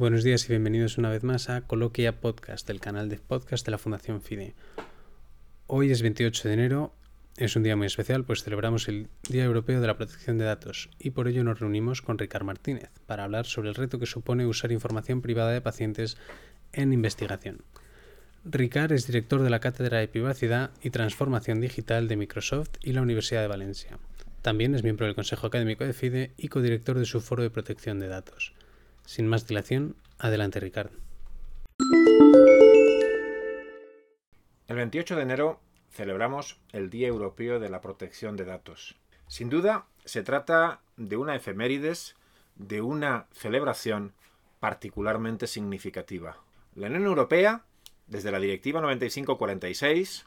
Buenos días y bienvenidos una vez más a Coloquia Podcast, el canal de podcast de la Fundación FIDE. Hoy es 28 de enero, es un día muy especial, pues celebramos el Día Europeo de la Protección de Datos y por ello nos reunimos con Ricard Martínez para hablar sobre el reto que supone usar información privada de pacientes en investigación. Ricard es director de la Cátedra de Privacidad y Transformación Digital de Microsoft y la Universidad de Valencia. También es miembro del Consejo Académico de FIDE y codirector de su Foro de Protección de Datos. Sin más dilación, adelante Ricard. El 28 de enero celebramos el Día Europeo de la Protección de Datos. Sin duda, se trata de una efemérides, de una celebración particularmente significativa. La Unión Europea desde la Directiva 9546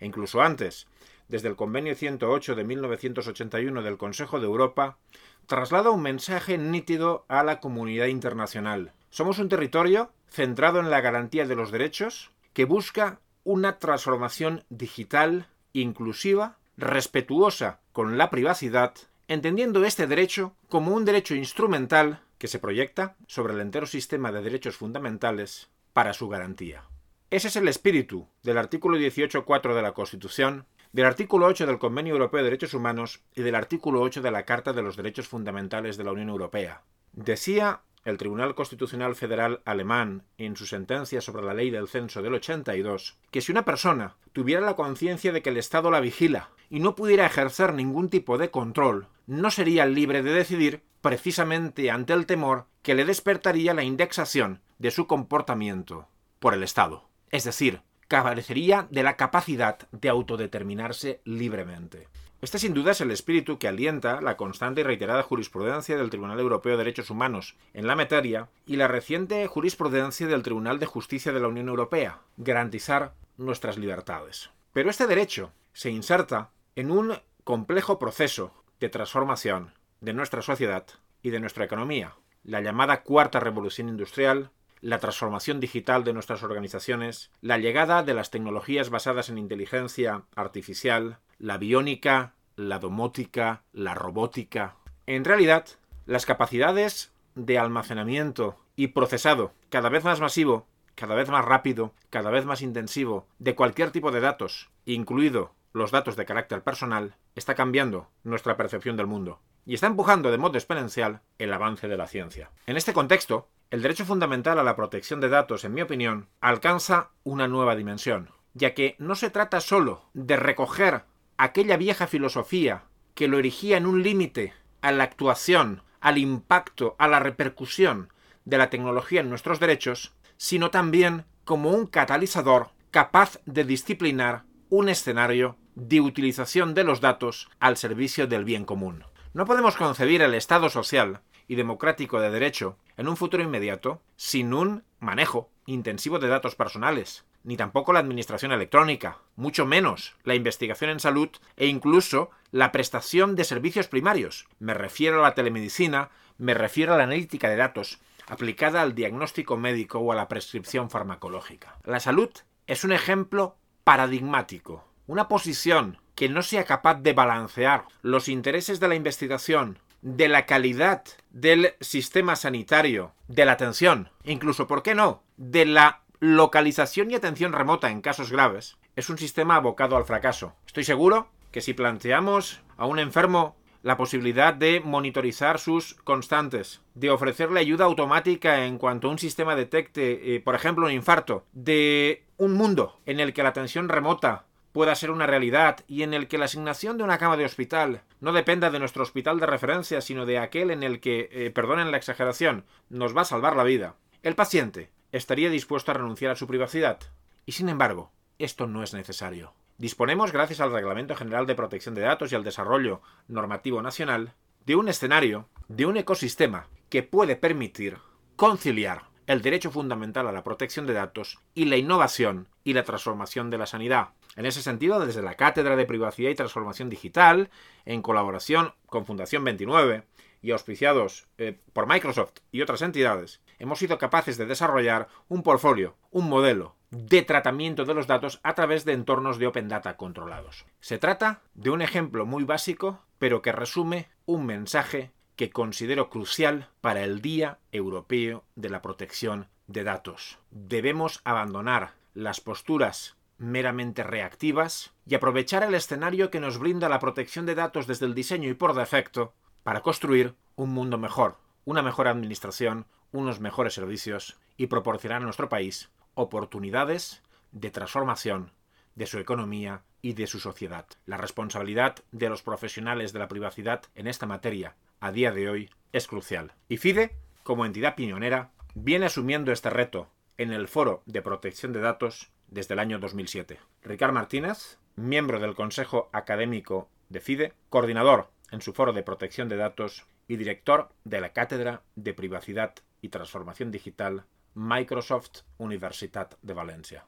e incluso antes, desde el Convenio 108 de 1981 del Consejo de Europa, traslada un mensaje nítido a la comunidad internacional. Somos un territorio centrado en la garantía de los derechos que busca una transformación digital inclusiva, respetuosa con la privacidad, entendiendo este derecho como un derecho instrumental que se proyecta sobre el entero sistema de derechos fundamentales para su garantía. Ese es el espíritu del artículo 18.4 de la Constitución, del artículo 8 del Convenio Europeo de Derechos Humanos y del artículo 8 de la Carta de los Derechos Fundamentales de la Unión Europea. Decía el Tribunal Constitucional Federal alemán, en su sentencia sobre la ley del censo del 82, que si una persona tuviera la conciencia de que el Estado la vigila y no pudiera ejercer ningún tipo de control, no sería libre de decidir precisamente ante el temor que le despertaría la indexación de su comportamiento por el Estado es decir, carecería de la capacidad de autodeterminarse libremente. Este sin duda es el espíritu que alienta la constante y reiterada jurisprudencia del Tribunal Europeo de Derechos Humanos en la materia y la reciente jurisprudencia del Tribunal de Justicia de la Unión Europea, garantizar nuestras libertades. Pero este derecho se inserta en un complejo proceso de transformación de nuestra sociedad y de nuestra economía, la llamada Cuarta Revolución Industrial, la transformación digital de nuestras organizaciones, la llegada de las tecnologías basadas en inteligencia artificial, la biónica, la domótica, la robótica. En realidad, las capacidades de almacenamiento y procesado cada vez más masivo, cada vez más rápido, cada vez más intensivo de cualquier tipo de datos, incluido los datos de carácter personal, está cambiando nuestra percepción del mundo y está empujando de modo exponencial el avance de la ciencia. En este contexto, el derecho fundamental a la protección de datos, en mi opinión, alcanza una nueva dimensión, ya que no se trata solo de recoger aquella vieja filosofía que lo erigía en un límite a la actuación, al impacto, a la repercusión de la tecnología en nuestros derechos, sino también como un catalizador capaz de disciplinar un escenario de utilización de los datos al servicio del bien común. No podemos concebir el Estado social y democrático de derecho en un futuro inmediato sin un manejo intensivo de datos personales, ni tampoco la administración electrónica, mucho menos la investigación en salud e incluso la prestación de servicios primarios. Me refiero a la telemedicina, me refiero a la analítica de datos aplicada al diagnóstico médico o a la prescripción farmacológica. La salud es un ejemplo paradigmático, una posición que no sea capaz de balancear los intereses de la investigación de la calidad del sistema sanitario, de la atención, incluso, ¿por qué no?, de la localización y atención remota en casos graves, es un sistema abocado al fracaso. Estoy seguro que si planteamos a un enfermo la posibilidad de monitorizar sus constantes, de ofrecerle ayuda automática en cuanto un sistema detecte, eh, por ejemplo, un infarto, de un mundo en el que la atención remota pueda ser una realidad y en el que la asignación de una cama de hospital no dependa de nuestro hospital de referencia, sino de aquel en el que, eh, perdonen la exageración, nos va a salvar la vida, el paciente estaría dispuesto a renunciar a su privacidad. Y sin embargo, esto no es necesario. Disponemos, gracias al Reglamento General de Protección de Datos y al desarrollo normativo nacional, de un escenario, de un ecosistema que puede permitir conciliar el derecho fundamental a la protección de datos y la innovación y la transformación de la sanidad. En ese sentido, desde la Cátedra de Privacidad y Transformación Digital, en colaboración con Fundación 29 y auspiciados eh, por Microsoft y otras entidades, hemos sido capaces de desarrollar un portfolio, un modelo de tratamiento de los datos a través de entornos de Open Data controlados. Se trata de un ejemplo muy básico, pero que resume un mensaje que considero crucial para el Día Europeo de la Protección de Datos. Debemos abandonar las posturas meramente reactivas y aprovechar el escenario que nos brinda la protección de datos desde el diseño y por defecto para construir un mundo mejor, una mejor administración, unos mejores servicios y proporcionar a nuestro país oportunidades de transformación de su economía y de su sociedad. La responsabilidad de los profesionales de la privacidad en esta materia a día de hoy es crucial. Y FIDE, como entidad pionera, viene asumiendo este reto en el Foro de Protección de Datos desde el año 2007. Ricard Martínez, miembro del Consejo Académico de FIDE, coordinador en su Foro de Protección de Datos y director de la Cátedra de Privacidad y Transformación Digital Microsoft Universitat de Valencia.